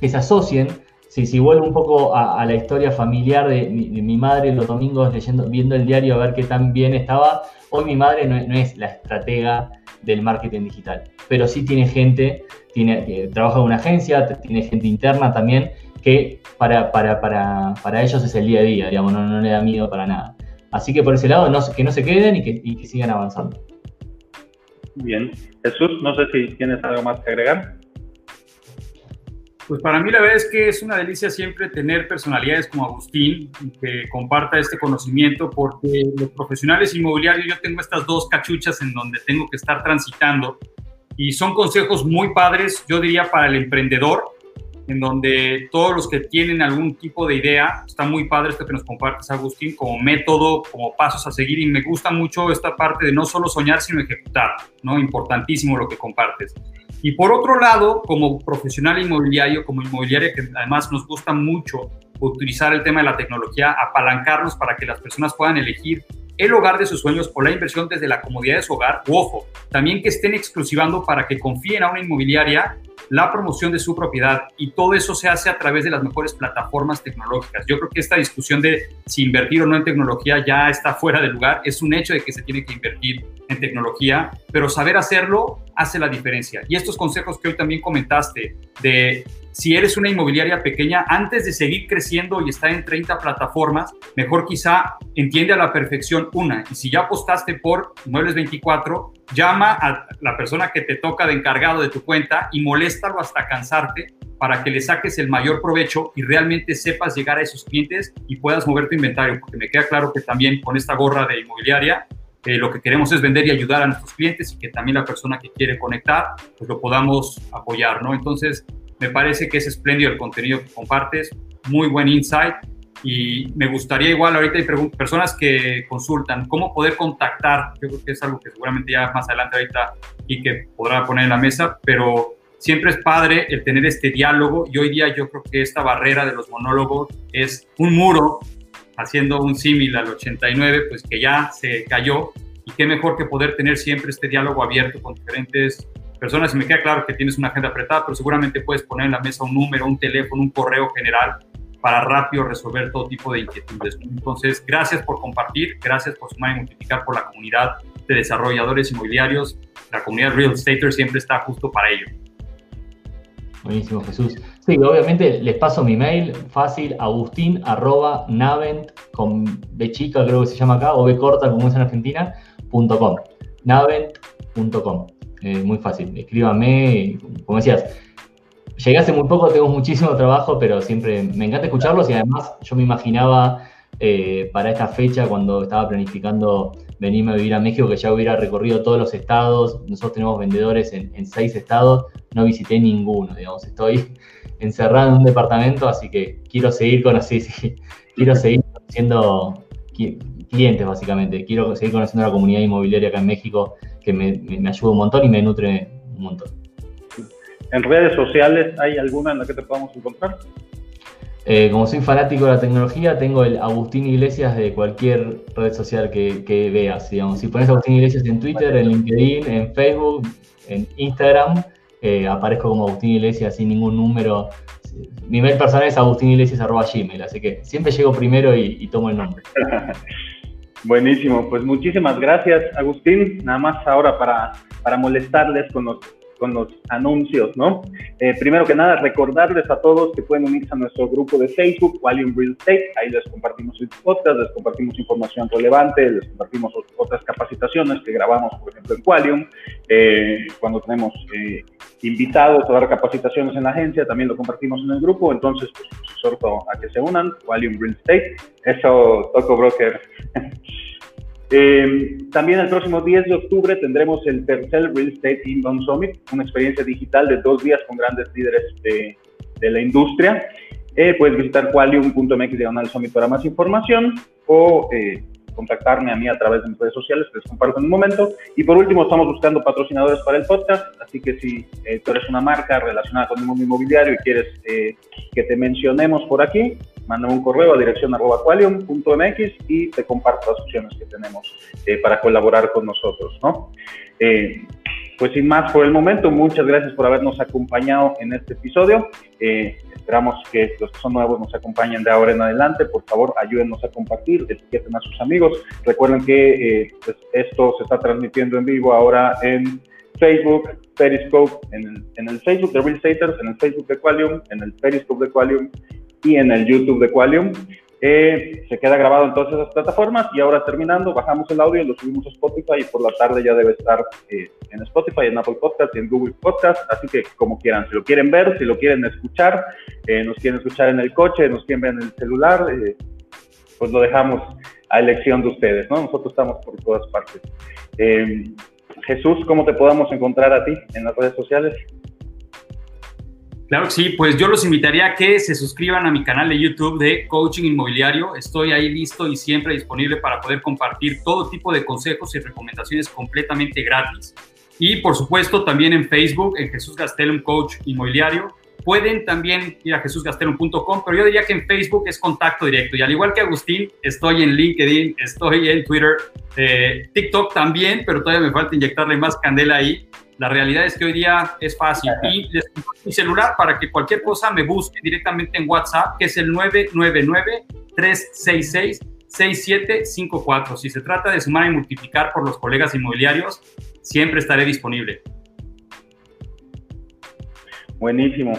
que se asocien. Si, si vuelvo un poco a, la historia familiar de mi, madre los domingos leyendo, viendo el diario a ver qué tan bien estaba, hoy mi madre no, no es la estratega del marketing digital, pero sí tiene gente tiene, trabaja en una agencia, tiene gente interna también, que para, para, para, para ellos es el día a día, digamos, no, no, le da miedo para nada. Así que por ese lado, no, que no se queden y que, y que sigan avanzando. Bien. Jesús, no sé si tienes algo más que agregar. Pues para mí la verdad es que es una delicia siempre tener personalidades como Agustín que comparta este conocimiento porque los profesionales inmobiliarios yo tengo estas dos cachuchas en donde tengo que estar transitando y son consejos muy padres, yo diría, para el emprendedor, en donde todos los que tienen algún tipo de idea, está muy padre esto que nos compartes, Agustín, como método, como pasos a seguir, y me gusta mucho esta parte de no solo soñar, sino ejecutar, ¿no? Importantísimo lo que compartes. Y por otro lado, como profesional inmobiliario, como inmobiliaria que además nos gusta mucho utilizar el tema de la tecnología, apalancarnos para que las personas puedan elegir el hogar de sus sueños o la inversión desde la comodidad de su hogar, ojo, también que estén exclusivando para que confíen a una inmobiliaria la promoción de su propiedad y todo eso se hace a través de las mejores plataformas tecnológicas. Yo creo que esta discusión de si invertir o no en tecnología ya está fuera de lugar. Es un hecho de que se tiene que invertir en tecnología, pero saber hacerlo hace la diferencia. Y estos consejos que hoy también comentaste de si eres una inmobiliaria pequeña, antes de seguir creciendo y estar en 30 plataformas, mejor quizá entiende a la perfección una. Y si ya apostaste por Muebles 24, llama a la persona que te toca de encargado de tu cuenta y moléstalo hasta cansarte para que le saques el mayor provecho y realmente sepas llegar a esos clientes y puedas mover tu inventario. Porque me queda claro que también con esta gorra de inmobiliaria eh, lo que queremos es vender y ayudar a nuestros clientes y que también la persona que quiere conectar, pues lo podamos apoyar, ¿no? Entonces, me parece que es espléndido el contenido que compartes, muy buen insight y me gustaría igual, ahorita hay personas que consultan cómo poder contactar, yo creo que es algo que seguramente ya más adelante ahorita y que podrá poner en la mesa, pero siempre es padre el tener este diálogo y hoy día yo creo que esta barrera de los monólogos es un muro, haciendo un símil al 89, pues que ya se cayó y qué mejor que poder tener siempre este diálogo abierto con diferentes personas y me queda claro que tienes una agenda apretada, pero seguramente puedes poner en la mesa un número, un teléfono, un correo general para rápido resolver todo tipo de inquietudes. Entonces, gracias por compartir, gracias por sumar y multiplicar por la comunidad de desarrolladores inmobiliarios. La comunidad Real Estater siempre está justo para ello. Buenísimo, Jesús. Sí, obviamente les paso mi mail, fácil, agustín, navent, con B creo que se llama acá, o B corta como es en Argentina, punto com. Navent.com muy fácil. Escríbame, como decías, llegué hace muy poco, tengo muchísimo trabajo, pero siempre me encanta escucharlos y además yo me imaginaba eh, para esta fecha, cuando estaba planificando venirme a vivir a México, que ya hubiera recorrido todos los estados. Nosotros tenemos vendedores en, seis estados, no visité ninguno, digamos, estoy encerrado en un departamento, así que quiero seguir conociendo, quiero seguir conociendo clientes básicamente, quiero seguir conociendo la comunidad inmobiliaria acá en México que me, ayuda un montón y me nutre un montón. ¿En redes sociales hay alguna en la que te podamos encontrar? Eh, como soy fanático de la tecnología, tengo el Agustín Iglesias de cualquier red social que, que veas. Si pones Agustín Iglesias en Twitter, en LinkedIn, en Facebook, en Instagram, eh, aparezco como Agustín Iglesias sin ningún número. Mi mail personal es agustiniglesias.gmail, así que siempre llego primero y, y tomo el nombre. Buenísimo, pues muchísimas gracias, Agustín. Nada más ahora para, para molestarles con los, con los anuncios, ¿no? Eh, primero que nada, recordarles a todos que pueden unirse a nuestro grupo de Facebook, Qualium Real Estate. Ahí les compartimos el podcast, les compartimos información relevante, les compartimos otras capacitaciones que grabamos, por ejemplo, en Qualium. Eh, cuando tenemos eh, invitados a dar capacitaciones en la agencia, también lo compartimos en el grupo. Entonces, pues, exhorto a que se unan, Qualium Real Estate. Eso, Toco Broker. Eh, también el próximo 10 de octubre tendremos el tercer Real Estate Inbound Summit, una experiencia digital de dos días con grandes líderes de, de la industria. Eh, puedes visitar qualium.mx diagonal summit para más información o eh, contactarme a mí a través de mis redes sociales, que les comparto en un momento. Y por último, estamos buscando patrocinadores para el podcast, así que si eh, tú eres una marca relacionada con el mundo inmobiliario y quieres eh, que te mencionemos por aquí, mándame un correo a dirección arroba qualium.mx y te comparto las opciones que tenemos eh, para colaborar con nosotros, ¿no? pues sin más por el momento, muchas gracias por habernos acompañado en este episodio. Esperamos que los que son nuevos nos acompañen de ahora en adelante. Por favor, ayúdennos a compartir, etiqueten a sus amigos. Recuerden que eh, pues, esto se está transmitiendo en vivo ahora en Facebook, Periscope, en el, en el Facebook de Real Staters, en el Facebook de Qualium, en el Periscope de Qualium y en el YouTube de Qualium. Eh, se queda grabado en todas esas plataformas y ahora terminando, bajamos el audio y lo subimos a Spotify y por la tarde ya debe estar eh, en Spotify, en Apple Podcast y en Google Podcast, así que como quieran, si lo quieren ver, si lo quieren escuchar, eh, nos quieren escuchar en el coche, nos quieren ver en el celular, pues lo dejamos a elección de ustedes, ¿no? Nosotros estamos por todas partes. Jesús, ¿cómo te podamos encontrar a ti en las redes sociales? Claro que sí, pues yo los invitaría a que se suscriban a mi canal de YouTube de Coaching Inmobiliario. Estoy ahí listo y siempre disponible para poder compartir todo tipo de consejos y recomendaciones completamente gratis. Y por supuesto también en Facebook, en Jesús Gastelum Coach Inmobiliario. Pueden también ir a jesusgastelum.com, pero yo diría que en Facebook es contacto directo. Y al igual que Agustín, estoy en LinkedIn, estoy en Twitter, eh, TikTok también, pero todavía me falta inyectarle más candela ahí. La realidad es que hoy día es fácil. Y les mi celular para que cualquier cosa me busque directamente en WhatsApp, que es el 999-366-6754. Si se trata de sumar y multiplicar por los colegas inmobiliarios, siempre estaré disponible. Buenísimo.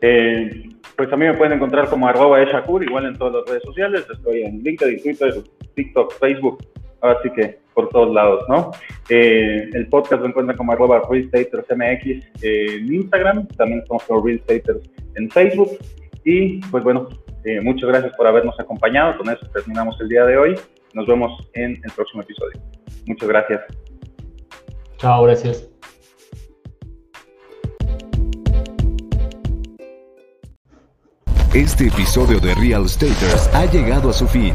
Eh, pues a mí me pueden encontrar como arroba eshakur, igual en todas las redes sociales. Estoy en LinkedIn, Twitter, TikTok, Facebook. Así que por todos lados, ¿no? Eh, el podcast lo encuentran como arroba realstatersmx en Instagram, también somos como realstaters en Facebook. Y pues bueno, eh, muchas gracias por habernos acompañado. Con eso terminamos el día de hoy. Nos vemos en el próximo episodio. Muchas gracias. Chao, gracias. Este episodio de Real Staters ha llegado a su fin.